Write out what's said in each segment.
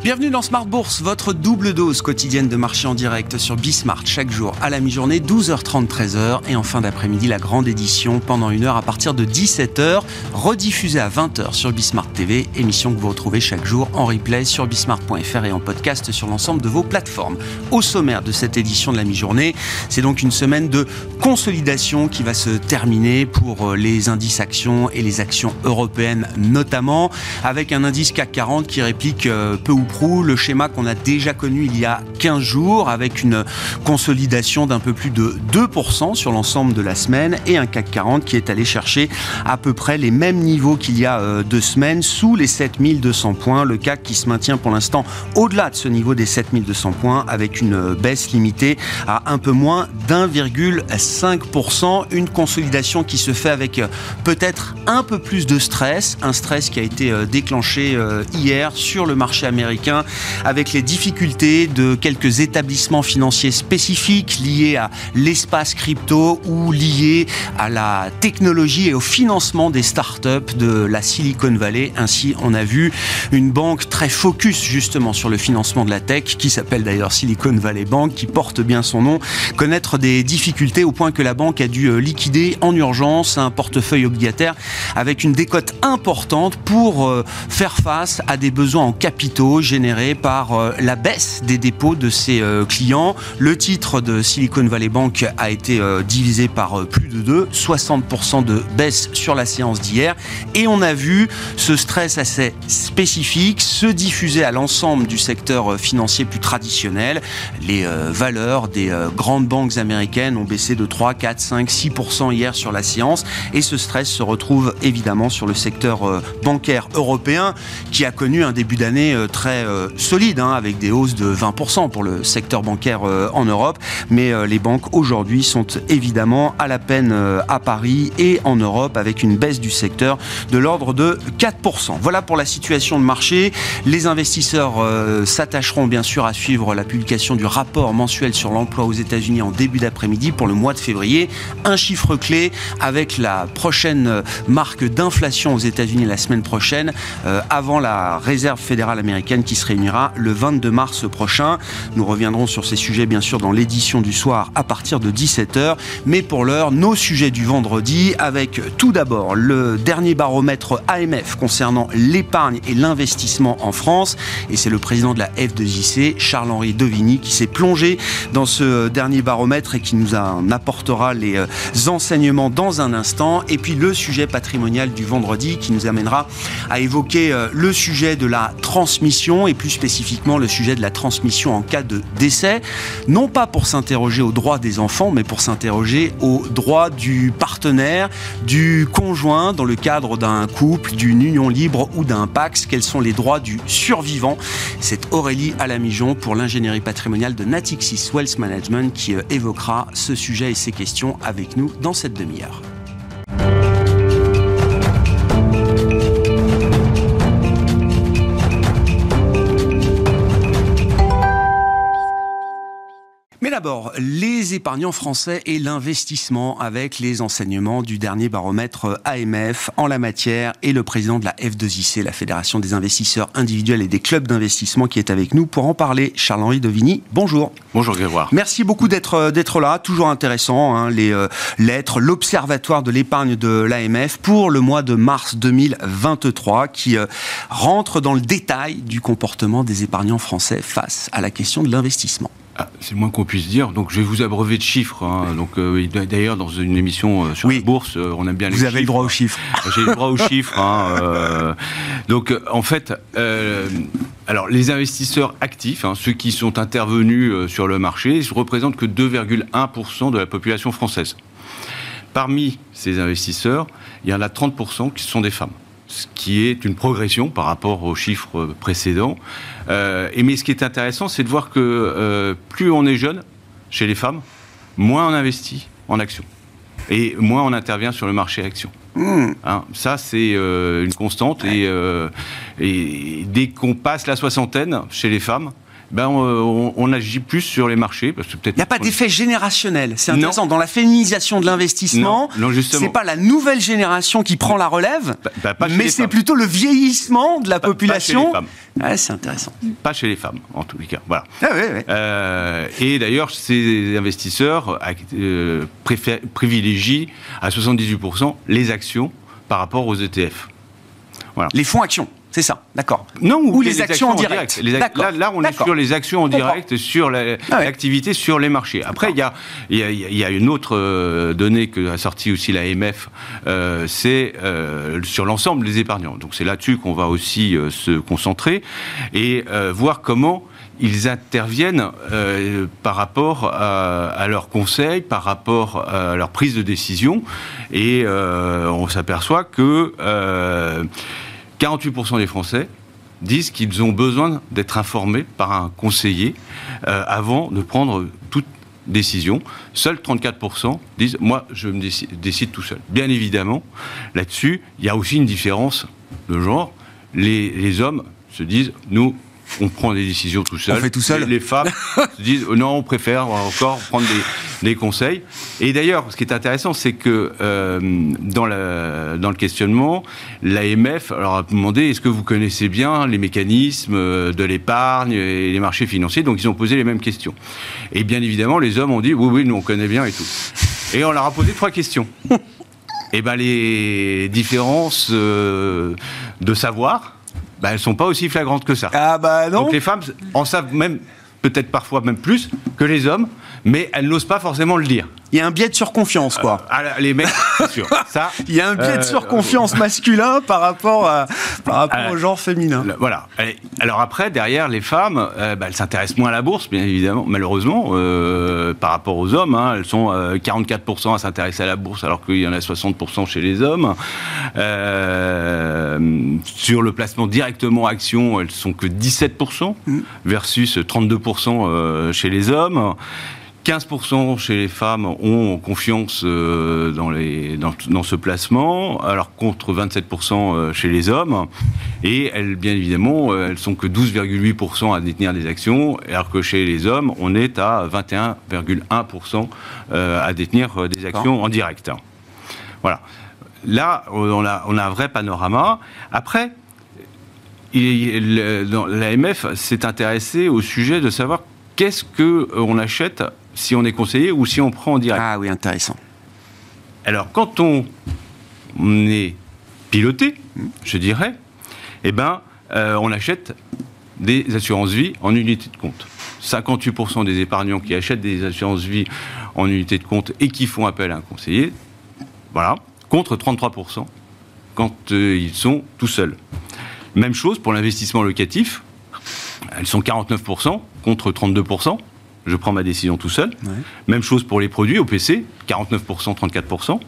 Bienvenue dans Smart Bourse, votre double dose quotidienne de marché en direct sur Bismart chaque jour à la mi-journée, 12h30, 13h et en fin d'après-midi la grande édition pendant une heure à partir de 17h, rediffusée à 20h sur Bismart TV, émission que vous retrouvez chaque jour en replay sur bismart.fr et en podcast sur l'ensemble de vos plateformes. Au sommaire de cette édition de la mi-journée, c'est donc une semaine de consolidation qui va se terminer pour euh, les indices actions et les actions européennes notamment, avec un indice CAC 40 qui réplique euh, peu ou le schéma qu'on a déjà connu il y a 15 jours avec une consolidation d'un peu plus de 2% sur l'ensemble de la semaine et un CAC 40 qui est allé chercher à peu près les mêmes niveaux qu'il y a euh, deux semaines sous les 7200 points. Le CAC qui se maintient pour l'instant au-delà de ce niveau des 7200 points avec une euh, baisse limitée à un peu moins d'1,5%. Une consolidation qui se fait avec euh, peut-être un peu plus de stress, un stress qui a été déclenché hier sur le marché américain avec les difficultés de quelques établissements financiers spécifiques liés à l'espace crypto ou liés à la technologie et au financement des startups de la Silicon Valley. Ainsi, on a vu une banque très focus justement sur le financement de la tech, qui s'appelle d'ailleurs Silicon Valley Bank, qui porte bien son nom, connaître des difficultés au point que la banque a dû euh, liquider en urgence un portefeuille obligataire avec une décote importante pour euh, faire face à des besoins en capitaux généré par euh, la baisse des dépôts de ses euh, clients. Le titre de Silicon Valley Bank a été euh, divisé par plus de 2, 60% de baisse sur la séance d'hier. Et on a vu ce stress assez spécifique se diffuser à l'ensemble du secteur financier plus traditionnel. Les valeurs des grandes banques américaines ont baissé de 3, 4, 5, 6% hier sur la séance. Et ce stress se retrouve évidemment sur le secteur bancaire européen qui a connu un début d'année très euh, solide, hein, avec des hausses de 20% pour le secteur bancaire euh, en Europe. Mais euh, les banques aujourd'hui sont évidemment à la peine à Paris et en Europe avec une baisse du secteur de l'ordre de 4%. Voilà pour la situation de marché. Les investisseurs s'attacheront bien sûr à suivre la publication du rapport mensuel sur l'emploi aux États-Unis en début d'après-midi pour le mois de février. Un chiffre clé avec la prochaine marque d'inflation aux États-Unis la semaine prochaine, avant la réserve fédérale américaine qui se réunira le 22 mars prochain. Nous reviendrons sur ces sujets bien sûr dans l'édition du soir à partir de 17h. Mais pour l'heure, nos sujets du vendredi avec tout d'abord le dernier baromètre AMF concernant l'épargne et l'investissement en France. Et c'est le président de la F2JC, Charles-Henri Devigny, qui s'est plongé dans ce dernier baromètre et qui nous en apportera les euh, enseignements dans un instant. Et puis le sujet patrimonial du vendredi qui nous amènera à évoquer euh, le sujet de la transmission et plus spécifiquement le sujet de la transmission en cas de décès, non pas pour s'interroger aux droits des enfants, mais pour s'interroger aux droits du partenaire, du conjoint dans le cadre d'un couple, d'une union libre ou d'un pax. Quels sont les droits du survivant C'est Aurélie Alamijon pour l'ingénierie patrimoniale de Natixis Wealth Management qui euh, évoquera ce sujet et ces questions avec nous dans cette demi-heure. D'abord, les épargnants français et l'investissement avec les enseignements du dernier baromètre AMF en la matière et le président de la F2IC, la Fédération des investisseurs individuels et des clubs d'investissement qui est avec nous pour en parler. Charles-Henri Devigny, bonjour. Bonjour Grégoire. Merci beaucoup d'être euh, d'être là, toujours intéressant, hein, les euh, lettres, l'observatoire de l'épargne de l'AMF pour le mois de mars 2023 qui euh, rentre dans le détail du comportement des épargnants français face à la question de l'investissement. Ah, c'est le moins qu'on puisse dire. Donc, je vais vous abreuver de chiffres. Hein. Donc, euh, d'ailleurs, dans une émission euh, sur la bourse, euh, on aime bien les chiffres. Vous avez le droit aux chiffres. J'ai le droit aux chiffres. Hein, donc, en fait, alors les investisseurs actifs, hein, ceux qui sont intervenus sur le marché, ne représentent que 2,1% de la population française. Parmi ces investisseurs, il y en a 30% qui sont des femmes ce qui est une progression par rapport aux chiffres précédents. Euh, et mais ce qui est intéressant, c'est de voir que euh, plus on est jeune chez les femmes, moins on investit en actions et moins on intervient sur le marché action. Hmm. Hein, ça, c'est euh, une constante. Et, et, dès qu'on passe la soixantaine chez les femmes, ben, on, agit plus sur les marchés. Parce que peut-être Il n'y a pas d'effet générationnel. C'est intéressant. Dans la féminisation de l'investissement, c'est pas la nouvelle génération qui prend la relève, bah, bah, mais c'est plutôt le vieillissement de la population. c'est intéressant. Pas chez les femmes, en tous les cas. Voilà. Ah, euh, et d'ailleurs, ces investisseurs euh, privilégient à 78% les actions par rapport aux ETF. Voilà. Les fonds actions c'est ça, d'accord. Non, ou, les, actions, en direct. là, on est sur les actions en direct, sur ah l'activité sur les marchés. Après, il y a, y, a, une autre euh, donnée que a sorti aussi l'AMF, euh, c'est euh, sur l'ensemble des épargnants. Donc c'est là-dessus qu'on va aussi se concentrer et voir comment ils interviennent par rapport à, leurs conseils, par rapport à leur prise de décision, et on s'aperçoit que 48% des Français disent qu'ils ont besoin d'être informés par un conseiller euh, avant de prendre toute décision. Seuls 34% disent moi je me décide, tout seul. Bien évidemment, là-dessus, il y a aussi une différence de genre. les hommes se disent nous on prend des décisions tout seul. On fait tout seul. Les, femmes se disent oh non, on préfère encore prendre des, conseils. Et d'ailleurs, ce qui est intéressant, c'est que euh, dans, dans le questionnement, l'AMF leur a demandé est-ce que vous connaissez bien les mécanismes euh, de l'épargne et les marchés financiers? Donc ils ont posé les mêmes questions. Et bien évidemment, les hommes ont dit oui, oui, nous on connaît bien et tout. Et on leur a posé trois questions. et ben les différences euh, de savoir bah, elles ne sont pas aussi flagrantes que ça. Ah bah non. Donc les femmes en savent même, peut-être parfois même plus que les hommes, mais elles n'osent pas forcément le dire. Il y a un biais de surconfiance, quoi. Euh, ah, les mecs, c'est sûr. Ça, il y a un biais de euh, surconfiance masculin par rapport, à, par rapport euh, au genre féminin. voilà. Alors après, derrière, les femmes, bah, elles s'intéressent moins à la bourse, bien évidemment, malheureusement, par rapport aux hommes. Hein. elles sont 44% à s'intéresser à la bourse, alors qu'il y en a 60% chez les hommes. sur le placement directement action, elles sont que 17% mmh. versus 32% chez les hommes. 15% chez les femmes ont confiance euh, dans, les, dans, ce placement, alors contre 27% euh, chez les hommes. Et elles, bien évidemment, euh, elles sont que 12,8% à détenir des actions, alors que chez les hommes, on est à 21,1% à détenir des actions en direct. Voilà. Là, on a, on a un vrai panorama. Après, l'AMF s'est intéressé au sujet de savoir qu'est-ce qu'on achète si on est conseillé ou si on prend en direct. Ah oui, intéressant. Alors, quand on est piloté, je dirais, eh ben, euh, on achète des assurances vie en unité de compte. 58% des épargnants qui achètent des assurances vie en unité de compte et qui font appel à un conseiller, voilà, contre 33% quand euh, ils sont tout seuls. Même chose pour l'investissement locatif, elles sont 49% contre 32% je prends ma décision tout seul. Même chose pour les produits, au PC, 49%, 34%.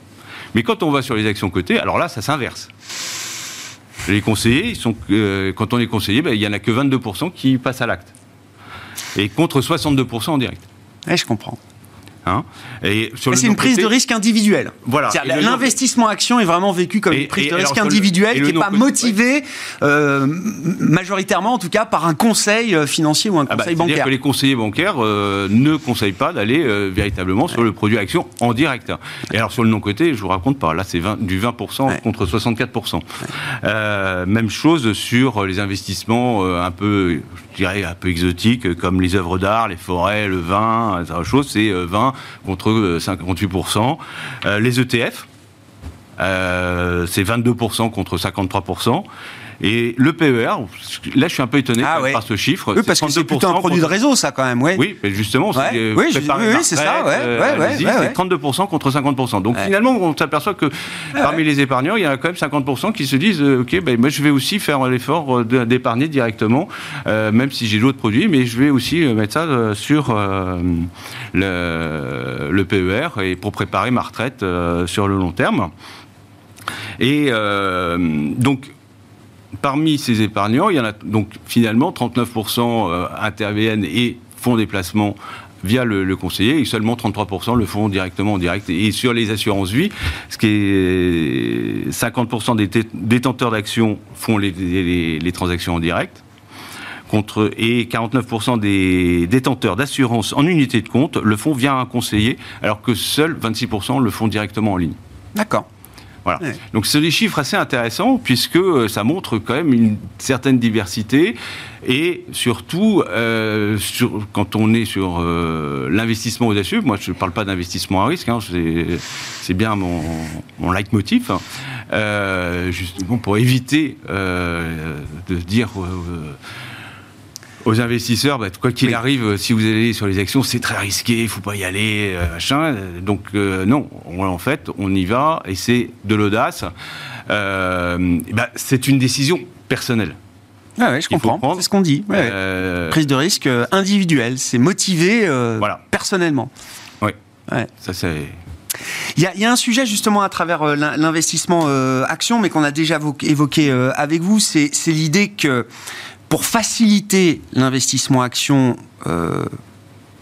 Mais quand on va sur les actions cotées, alors là, ça s'inverse. Les conseillers, ils sont, euh, quand on est conseillé, ben, il n'y en a que 22% qui passent à l'acte. Et contre 62% en direct. Je comprends. Hein c'est une prise de risque individuelle. Voilà. L'investissement action est vraiment vécu comme une prise de risque individuelle qui n'est pas motivée euh, majoritairement, en tout cas, par un conseil euh, financier ou un ah bah, conseil bancaire. C'est-à-dire que les conseillers bancaires euh, ne conseillent pas d'aller véritablement sur le produit action en direct. Et alors sur le non-côté, je vous raconte pas. Là, c'est du 20% contre 64%. même chose sur les investissements un peu, je dirais, un peu exotiques, comme les œuvres d'art, les forêts, le vin, chose. C'est 20 contre 58%. Euh, les ETF, euh, c'est 22% contre 53%. Et le PER, là je suis un peu étonné ah par ce chiffre. Oui, parce que c'est plutôt un produit de réseau, ça quand même. Ouais. Oui, mais justement, c'est euh, oui, c'est ça. Ouais, c'est 32% contre 50%. Donc finalement, on s'aperçoit que parmi les épargnants, il y en a quand même 50% qui se disent euh, Ok, ben, moi je vais aussi faire l'effort d'épargner directement, euh, même si j'ai d'autres produits, mais je vais aussi mettre ça sur le, le, PER et pour préparer ma retraite sur le long terme. Et donc, parmi ces épargnants, il y en a donc finalement 39% euh, interviennent et font des placements via le, conseiller et seulement 33% le font directement en direct. Et sur les assurances vie, ce qui est 50% des détenteurs d'actions font les, transactions en direct et 49% des détenteurs d'assurance en unité de compte le font via un conseiller, alors que seuls 26% le font directement en ligne. D'accord. Voilà. Donc c'est des chiffres assez intéressants puisque euh, ça montre quand même une certaine diversité et surtout euh, sur, quand on est sur euh, l'investissement audacieux, moi je ne parle pas d'investissement à risque, hein, c'est bien mon, mon leitmotiv, hein, euh, justement pour éviter de dire aux investisseurs, bah, quoi qu'il arrive, si vous allez sur les actions, c'est très risqué, il faut pas y aller, euh, machin. Donc euh, non, en fait, on y va et c'est de l'audace. Euh, bah, c'est une décision personnelle. Ah ouais, je comprends. C'est ce qu'on dit. Prise de risque individuelle, c'est motivé voilà. personnellement. Oui. Ça c'est. Il y, a, un sujet justement à travers l'investissement action, mais qu'on a déjà évoqué avec vous, c'est l'idée que pour faciliter l'investissement action, euh,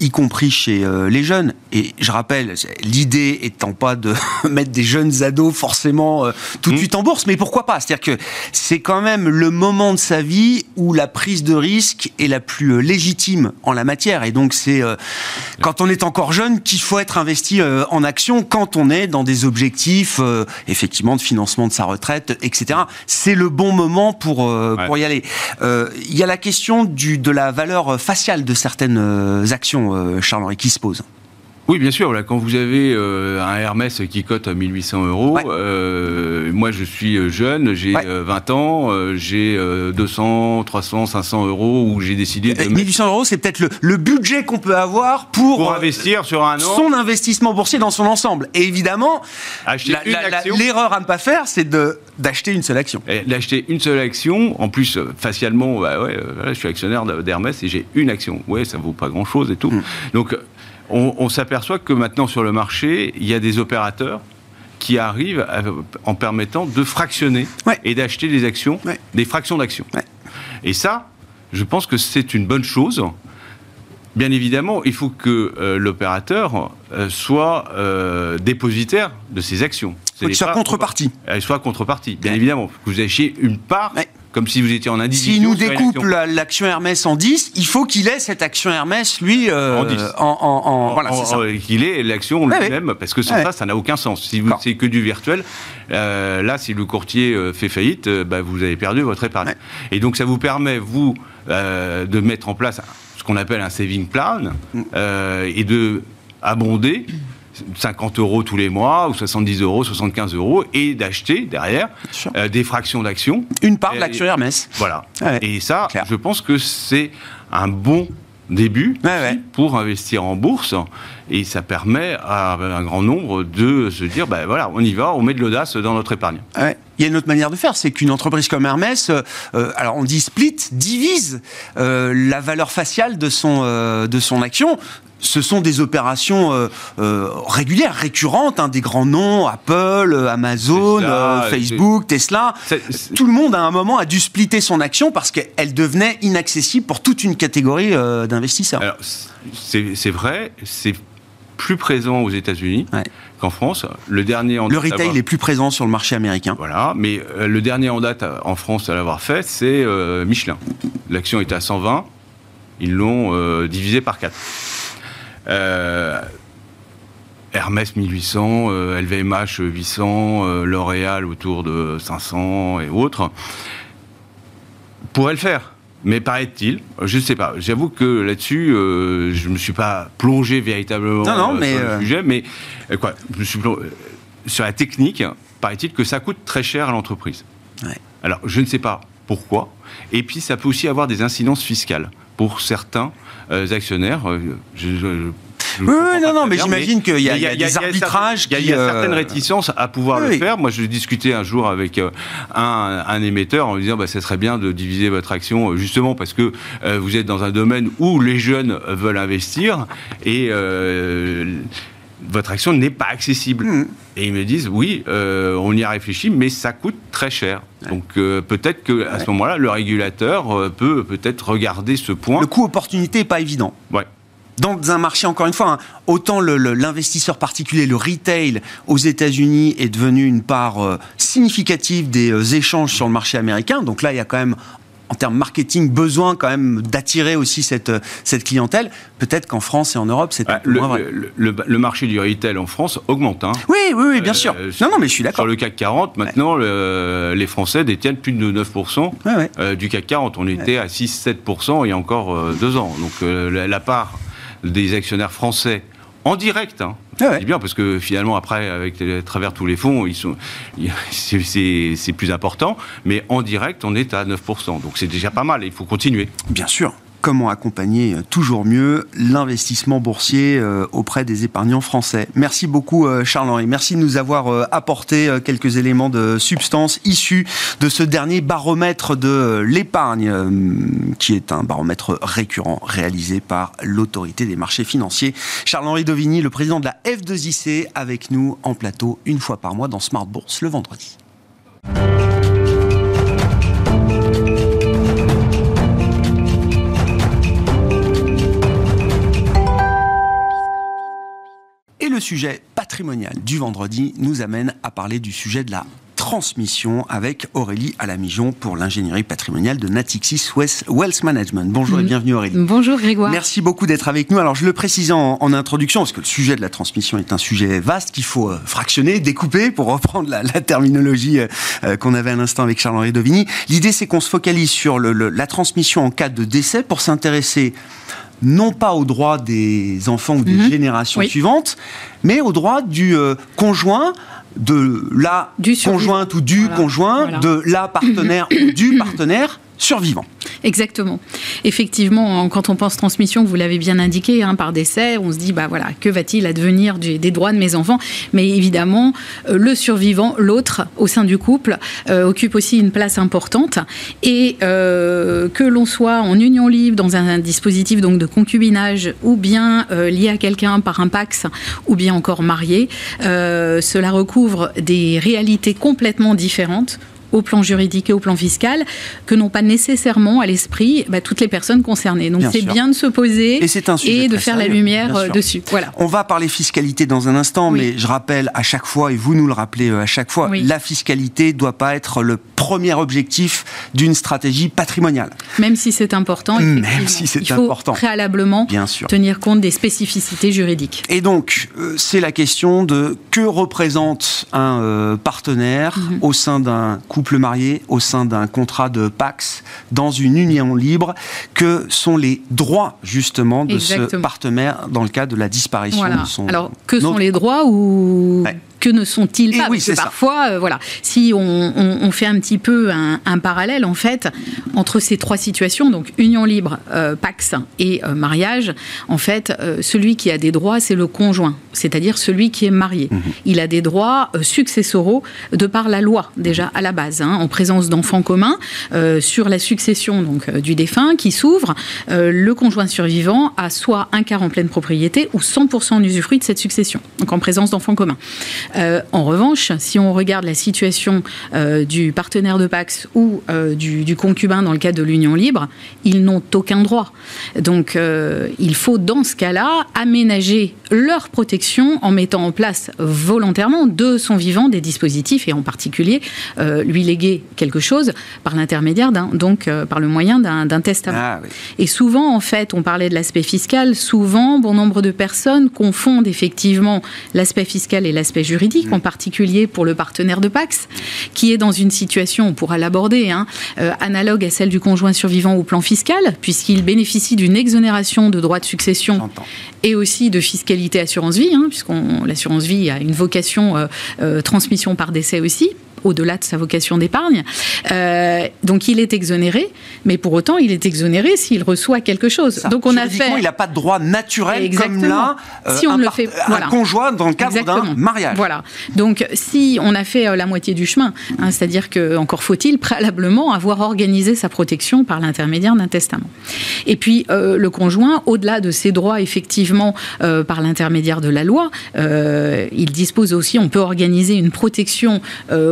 y compris chez euh, les jeunes, et je rappelle, l'idée étant pas de mettre des jeunes ados forcément euh, tout de mmh. suite en bourse, mais pourquoi pas? C'est-à-dire que c'est quand même le moment de sa vie où la prise de risque est la plus euh, légitime en la matière. Et donc c'est quand on est encore jeune qu'il faut être investi en action quand on est dans des objectifs effectivement de financement de sa retraite, etc. C'est le bon moment pour, pour y aller. Il y a la question du, de la valeur faciale de certaines actions, Charles-Henri, qui se pose. Oui, bien sûr. Là, quand vous avez euh, un Hermès qui cote à 1800 euros, euh, moi je suis jeune, j'ai 20 euh, ans, j'ai 200, 300, 500 euros où j'ai décidé de. 1800 euros, c'est peut-être le, budget qu'on peut avoir pour, investir sur un an. Son investissement boursier dans son ensemble. Et évidemment, l'erreur à ne pas faire, c'est d'acheter une seule action. D'acheter une seule action, en plus, facialement, bah ouais, je suis actionnaire d'Hermès et j'ai une action. Ouais, ça vaut pas grand-chose et tout. Mm. Donc, on, s'aperçoit que maintenant sur le marché, il y a des opérateurs qui arrivent en permettant de fractionner et d'acheter des actions, des fractions d'actions. Et ça, je pense que c'est une bonne chose. Bien évidemment, il faut que euh, l'opérateur euh, soit euh, dépositaire de ses actions. Il soit contrepartie. Il soit contrepartie, bien évidemment. Que vous achetiez une part comme si vous étiez en individu. S'il nous découpe l'action Hermès en 10, il faut qu'il ait cette action Hermès, lui, euh, en 10. En, voilà, c'est ça. Qu'il ait l'action lui-même, parce que sans ça, ça n'a aucun sens. Si vous c'est que du virtuel, euh, là, si le courtier euh, fait faillite, bah, vous avez perdu votre épargne. Et donc, ça vous permet, vous, de mettre en place ce qu'on appelle un saving plan mm. et de abonder 50 euros tous les mois, ou 70 euros, 75 euros, et d'acheter derrière euh, des fractions d'actions. Une part de l'action Hermès. Voilà. et ça, je pense que c'est un bon début pour investir en bourse et ça permet à un grand nombre de se dire ben voilà on y va on met de l'audace dans notre épargne il y a une autre manière de faire c'est qu'une entreprise comme Hermès euh, euh, alors on dit split divise la valeur faciale de son de son action ce sont des opérations euh, euh, régulières, récurrentes, hein, des grands noms, Apple, euh, Amazon, Facebook, Tesla. Tout le monde à un moment a dû splitter son action parce qu'elle devenait inaccessible pour toute une catégorie d'investisseurs. C'est vrai, c'est plus présent aux États-Unis. qu'en France. Le dernier Le retail est plus présent sur le marché américain. Voilà, mais le dernier en date en France à l'avoir fait, c'est Michelin. L'action était à 120, ils l'ont divisé par 4. Euh, Hermès 1800, LVMH 800, L'Oréal autour de 500 et autres, pourrait le faire. Mais paraît-il, je ne sais pas. J'avoue que là-dessus, euh, je ne me suis pas plongé véritablement non, non, sur le sujet, mais euh, quoi, je suis sur la technique. Paraît-il que ça coûte très cher à l'entreprise. Alors, je ne sais pas pourquoi. Et puis, ça peut aussi avoir des incidences fiscales pour certains euh, actionnaires. Euh, je, oui, non, non, mais j'imagine qu'il y, a des arbitrages. Il y, a certaines réticences à pouvoir le faire. Moi, je discutais un jour avec euh, un, émetteur en lui disant bah, ça serait bien de diviser votre action, justement parce que vous êtes dans un domaine où les jeunes veulent investir et votre action n'est pas accessible. Hmm. Et ils me disent, oui, euh, on y a réfléchi, mais ça coûte très cher. Donc euh, peut-être qu'à ce moment-là, le régulateur euh, peut peut-être regarder ce point. Le coût opportunité n'est pas évident. Ouais. Dans un marché, encore une fois, hein, autant l'investisseur particulier, le retail aux États-Unis est devenu une part significative des échanges sur le marché américain. Donc là, il y a quand même en termes marketing, besoin quand même d'attirer aussi cette, cette clientèle. Peut-être qu'en France et en Europe, c'est le, vrai. Le, le, marché du retail en France augmente. Hein. Oui, oui, oui, bien sûr. non, non, mais je suis d'accord. Sur le CAC 40, maintenant, les Français détiennent plus de 9% du CAC 40. On était à 6-7% il y a encore deux ans. Donc la part des actionnaires français en direct. Hein. Ah bien parce que finalement après avec à travers tous les fonds ils sont c'est plus important mais en direct on est à 9% donc c'est déjà pas mal et il faut continuer. Bien sûr comment accompagner euh, toujours mieux l'investissement boursier euh, auprès des épargnants français. Merci beaucoup euh, Charles-Henri, merci de nous avoir apporté quelques éléments de substance issus de ce dernier baromètre de l'épargne, qui est un baromètre récurrent réalisé par l'autorité des marchés financiers. Charles-Henri Dovigny, le président de la F2IC, avec nous en plateau une fois par mois dans Smart Bourse le vendredi. Le sujet patrimonial du vendredi nous amène à parler du sujet de la transmission avec Aurélie Alamijon pour l'ingénierie patrimoniale de Natixis Wealth Management. Bonjour et bienvenue Aurélie. Bonjour Grégoire. Merci beaucoup d'être avec nous. Alors je le précise en, introduction, parce que le sujet de la transmission est un sujet vaste qu'il faut euh, fractionner, découper, pour reprendre la, terminologie euh, euh, qu'on avait à l'instant avec Charles-Henri Dovigny. L'idée c'est qu'on se focalise sur la transmission en cas de décès pour s'intéresser non pas aux droits des enfants ou des mhm. générations suivantes, mais aux droits du euh, conjoint, de la conjointe ou du conjoint, de la partenaire ou du partenaire survivant. Exactement. Effectivement, quand on pense transmission, vous l'avez bien indiqué, hein, par décès, on se dit, bah voilà, que va-t-il advenir des droits de mes enfants? Mais évidemment, euh, le survivant, l'autre, au sein du couple, euh, occupe aussi une place importante. Et euh, que l'on soit en union libre, dans un, dispositif donc de concubinage, ou bien lié à quelqu'un par un pax, ou bien encore marié, cela recouvre des réalités complètement différentes au plan juridique et au plan fiscal que n'ont pas nécessairement à l'esprit bah, toutes les personnes concernées. Donc c'est bien de se poser et, de faire la lumière euh, dessus. Voilà. On va parler fiscalité dans un instant, mais je rappelle à chaque fois, et vous nous le rappelez euh, à chaque fois, la fiscalité ne doit pas être le premier objectif d'une stratégie patrimoniale. Même si c'est important, Même si c'est il faut préalablement bien sûr. tenir compte des spécificités juridiques. Et donc, euh, c'est la question de que représente un partenaire mhm. au sein d'un couple marié au sein d'un contrat de Pax dans une union libre, que sont les droits justement de ce partenaire dans le cas de la disparition de son. Alors, que sont les droits ou que ne sont-ils pas oui, Parce que parfois, euh, voilà, si on, fait un petit peu un, parallèle en fait entre ces trois situations, donc union libre, euh, pax et euh, mariage, en fait, celui qui a des droits, c'est le conjoint, c'est-à-dire celui qui est marié. Mhm. Il a des droits successoraux de par la loi déjà à la base, hein, en présence d'enfants communs sur la succession donc du défunt qui s'ouvre. le conjoint survivant a soit un quart en pleine propriété ou 100% en usufruit de cette succession, donc en présence d'enfants communs. Euh, en revanche, si on regarde la situation euh, du partenaire de Pax ou euh, du, concubin dans le cadre de l'union libre, ils n'ont aucun droit. Donc il faut dans ce cas-là aménager leur protection en mettant en place volontairement de son vivant des dispositifs et en particulier lui léguer quelque chose par l'intermédiaire d'un donc par le moyen d'un testament. Ah et souvent en fait, on parlait de l'aspect fiscal, souvent bon nombre de personnes confondent effectivement l'aspect fiscal et l'aspect juridique juridique, en particulier pour le partenaire de Pax, qui est dans une situation, on pourra l'aborder, hein, euh, analogue à celle du conjoint survivant au plan fiscal, puisqu'il bénéficie d'une exonération de droits de succession et aussi de fiscalité assurance vie, hein, puisqu'on l'assurance vie a une vocation euh, euh, transmission par décès aussi au-delà de sa vocation d'épargne. Euh, donc il est exonéré, mais pour autant il est exonéré s'il reçoit quelque chose. Donc on a fait. Il n'a pas de droit naturel Exactement. comme là. Euh, si on le fait, voilà. un conjoint dans le cadre d'un mariage. Voilà. Donc si on a fait euh, la moitié du chemin, hein, c'est-à-dire que encore faut-il préalablement avoir organisé sa protection par l'intermédiaire d'un testament. Et puis le conjoint, au-delà de ses droits effectivement par l'intermédiaire de la loi, il dispose aussi, on peut organiser une protection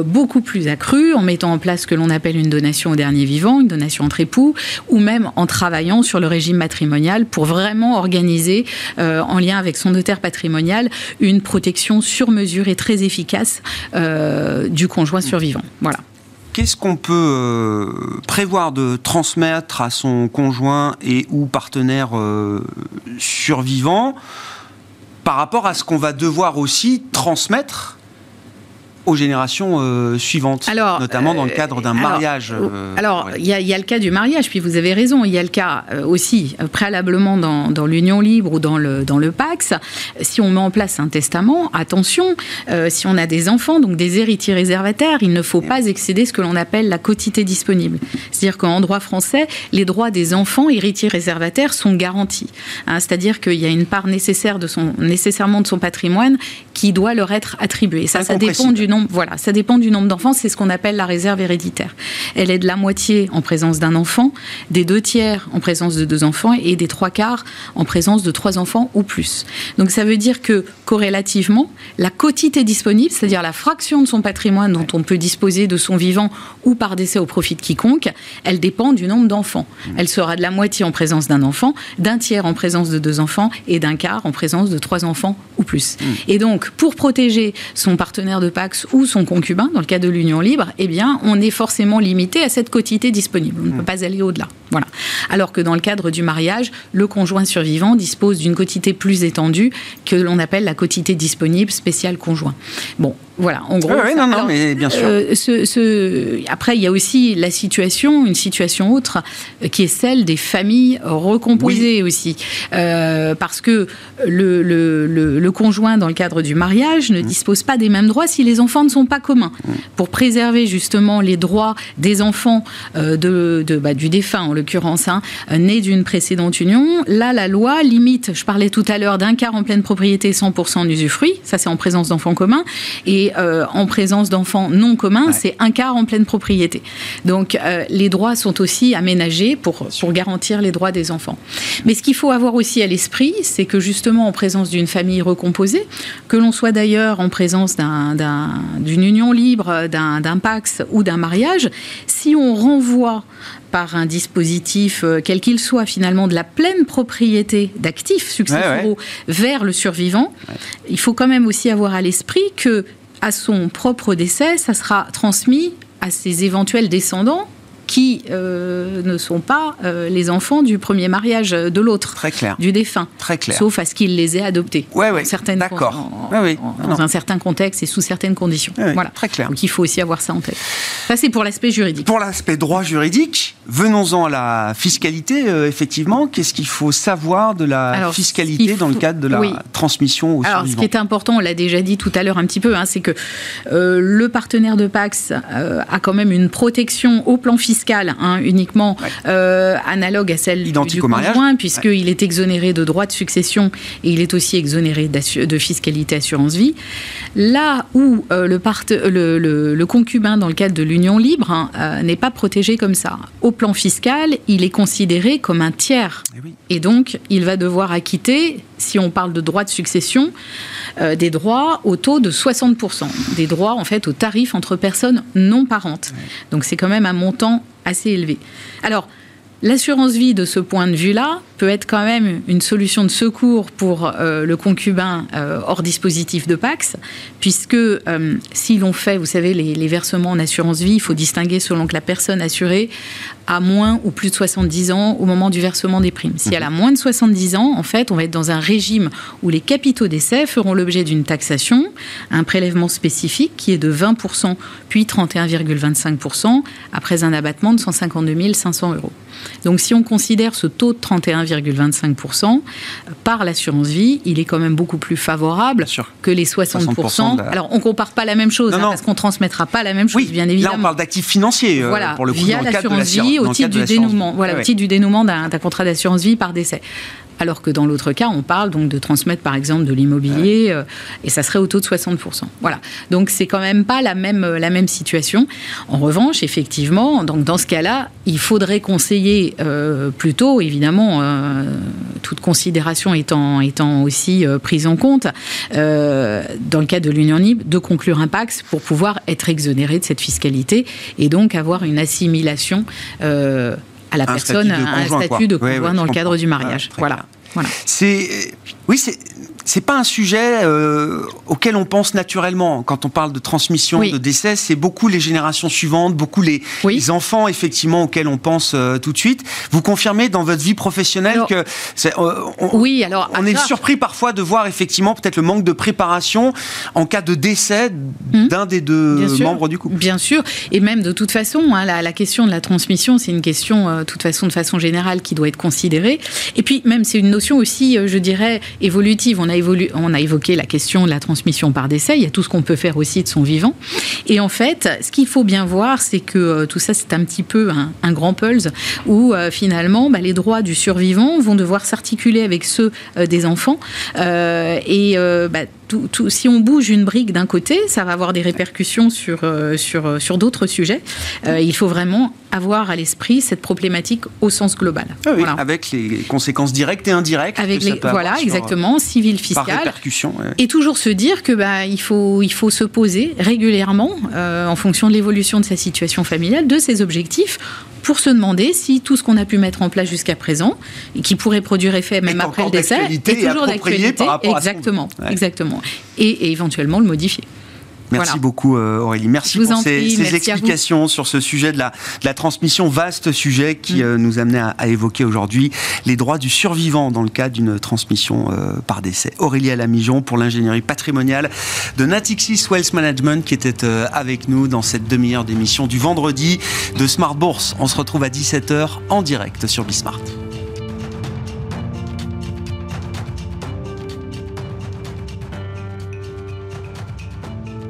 beaucoup plus accru en mettant en place ce que l'on appelle une donation au dernier vivant, une donation entre époux, ou même en travaillant sur le régime matrimonial pour vraiment organiser, euh, en lien avec son notaire patrimonial, une protection sur mesure et très efficace euh, du conjoint survivant. Voilà qu'est-ce qu'on peut euh, prévoir de transmettre à son conjoint et ou partenaire survivant par rapport à ce qu'on va devoir aussi transmettre aux générations euh, suivantes, alors, notamment dans le cadre d'un mariage. alors, il y, a le cas du mariage, puis vous avez raison, il y a le cas aussi préalablement dans, dans l'union libre ou dans le, dans le Pax. Si on met en place un testament, attention, si on a des enfants, donc des héritiers réservataires, il ne faut pas excéder ce que l'on appelle la quotité disponible. C'est-à-dire qu'en droit français, les droits des enfants héritiers réservataires sont garantis. Hein, c'est-à-dire qu'il y a une part nécessaire de son, nécessairement de son patrimoine qui doit leur être attribuée. Ça, ça dépend du nombre voilà, ça dépend du nombre d'enfants. C'est ce qu'on appelle la réserve héréditaire. Elle est de la moitié en présence d'un enfant, des deux tiers en présence de deux enfants et des trois quarts en présence de trois enfants ou plus. Donc ça veut dire que corrélativement, la quotité disponible, c'est-à-dire la fraction de son patrimoine dont on peut disposer de son vivant ou par décès au profit de quiconque, elle dépend du nombre d'enfants. Elle sera de la moitié en présence d'un enfant, d'un tiers en présence de deux enfants et d'un quart en présence de trois enfants ou plus. Mmh. Et donc, pour protéger son partenaire de Pax ou son concubin, dans le cas de l'union libre, eh bien, on est forcément limité à cette quotité disponible. On ne peut pas aller au-delà. Voilà. Alors que dans le cadre du mariage, le conjoint survivant dispose d'une quotité plus étendue que l'on appelle la quotité disponible spéciale conjoint. Bon, voilà, en gros. Oui, non, non, mais bien sûr. Euh, ce, Après, il y a aussi la situation, une situation autre, euh, qui est celle des familles recomposées aussi. Euh, parce que le, le, le, conjoint, dans le cadre du mariage, ne mmh. dispose pas des mêmes droits si les enfants ne sont pas communs. Mmh. Pour préserver justement les droits des enfants de, de bah, du défunt, en l'occurrence, hein, nés d'une précédente union, là, la loi limite, je parlais tout à l'heure d'un quart en pleine propriété, 100% en usufruit, ça c'est en présence d'enfants communs, et euh, en présence d'enfants non communs, c'est un quart en pleine propriété. Donc euh, les droits sont aussi aménagés pour, pour garantir les droits des enfants. Mais ce qu'il faut avoir aussi à l'esprit, c'est que justement en présence d'une famille recomposée, que l'on soit d'ailleurs en présence d'une union libre, d'un pax ou d'un mariage, si on renvoie par un dispositif, euh, quel qu'il soit, finalement, de la pleine propriété d'actifs successoraux vers le survivant, il faut quand même aussi avoir à l'esprit que à son propre décès, ça sera transmis à ses éventuels descendants qui euh, ne sont pas euh, les enfants du premier mariage de l'autre, très clair, du défunt, très clair, sauf à ce qu'il les ait adoptés, ouais, ouais, certaines, d'accord, dans un certain contexte et sous certaines conditions. voilà, très clair. Donc il faut aussi avoir ça en tête. Ça c'est pour l'aspect juridique. Pour l'aspect droit juridique, venons-en à la fiscalité. Euh, effectivement, qu'est-ce qu'il faut savoir de la fiscalité dans le cadre de la transmission au Alors, ce qui est important, on l'a déjà dit tout à l'heure un petit peu, hein, c'est que le partenaire de Pax a quand même une protection au plan fiscal fiscale hein, uniquement euh, analogue à celle du, conjoint, puisqu'il est exonéré de droits de succession et il est aussi exonéré de fiscalité assurance vie. Là où euh, le, le, concubin, dans le cadre de l'union libre, hein, euh, n'est pas protégé comme ça. Au plan fiscal, il est considéré comme un tiers. Et, et donc, il va devoir acquitter, si on parle de droits de succession, des droits au taux de 60%. Des droits, en fait, au tarif entre personnes non parentes. Donc, c'est quand même un montant assez élevé. Alors, L'assurance vie, de ce point de vue-là, peut être quand même une solution de secours pour euh, le concubin euh, hors dispositif de Pax, puisque euh, si l'on fait, vous savez, les, versements en assurance vie, il faut distinguer selon que la personne assurée a moins ou plus de 70 ans au moment du versement des primes. Si elle a moins de 70 ans, en fait, on va être dans un régime où les capitaux d'essai feront l'objet d'une taxation, un prélèvement spécifique qui est de 20%, puis 31,25%, après un abattement de 152 500 euros. Donc si on considère ce taux de 31,25% par l'assurance vie, il est quand même beaucoup plus favorable que les 60%. Alors on ne compare pas la même chose, hein, parce qu'on ne transmettra pas la même chose, bien évidemment. Là on parle d'actifs financiers, euh, voilà, pour le coup, via l'assurance vie, au titre du dénouement, voilà, au titre du dénouement d'un contrat d'assurance vie par décès alors que dans l'autre cas, on parle donc de transmettre par exemple de l'immobilier euh, et ça serait au taux de 60%. Voilà. Donc c'est quand même pas la même, euh, la même situation. En revanche, effectivement, donc dans ce cas-là, il faudrait conseiller euh, plutôt, évidemment, toute considération étant, étant aussi prise en compte, dans le cas de l'Union libre, de conclure un Pax pour pouvoir être exonéré de cette fiscalité et donc avoir une assimilation à la personne un statut de conjoint dans le cadre du mariage. voilà. voilà. C'est Oui, c'est c'est pas un sujet euh, auquel on pense naturellement quand on parle de transmission, de décès. C'est beaucoup les générations suivantes, beaucoup les, enfants effectivement auxquels on pense euh, tout de suite. Vous confirmez dans votre vie professionnelle que euh, on, oui, alors on est surpris parfois de voir effectivement peut-être le manque de préparation en cas de décès hmm. d'un des deux membres du couple. Bien sûr, et même de toute façon, hein, la, la, question de la transmission, c'est une question de toute façon de façon générale qui doit être considérée. Et puis même c'est une notion aussi, je dirais, évolutive. On a on a évoqué la question de la transmission par décès. Il y a tout ce qu'on peut faire aussi de son vivant. Et en fait, ce qu'il faut bien voir, c'est que euh, tout ça, c'est un petit peu un, grand pulse où euh, finalement, bah, les droits du survivant vont devoir s'articuler avec ceux euh, des enfants. et bah, si on bouge une brique d'un côté, ça va avoir des répercussions sur, sur, sur d'autres sujets. il faut vraiment avoir à l'esprit cette problématique au sens global. Ah avec les conséquences directes et indirectes. Avec les, voilà, exactement, civil, fiscal. répercussion. Et toujours se dire que bah, il faut, il faut se poser régulièrement, euh, en fonction de l'évolution de sa situation familiale, de ses objectifs pour se demander si tout ce qu'on a pu mettre en place jusqu'à présent, et qui pourrait produire effet même après le décès, est toujours d'actualité. Exactement, exactement. et éventuellement le modifier. Merci beaucoup euh, Aurélie. Merci pour ces, explications sur ce sujet de la, de la, transmission, vaste sujet qui mm. euh, nous amenait à, à évoquer aujourd'hui les droits du survivant dans le cadre d'une transmission euh, par décès. Aurélie Alamijon pour l'ingénierie patrimoniale de Natixis Wealth Management qui était avec nous dans cette demi-heure d'émission du vendredi de Smart Bourse. On se retrouve à 17h en direct sur Bismart.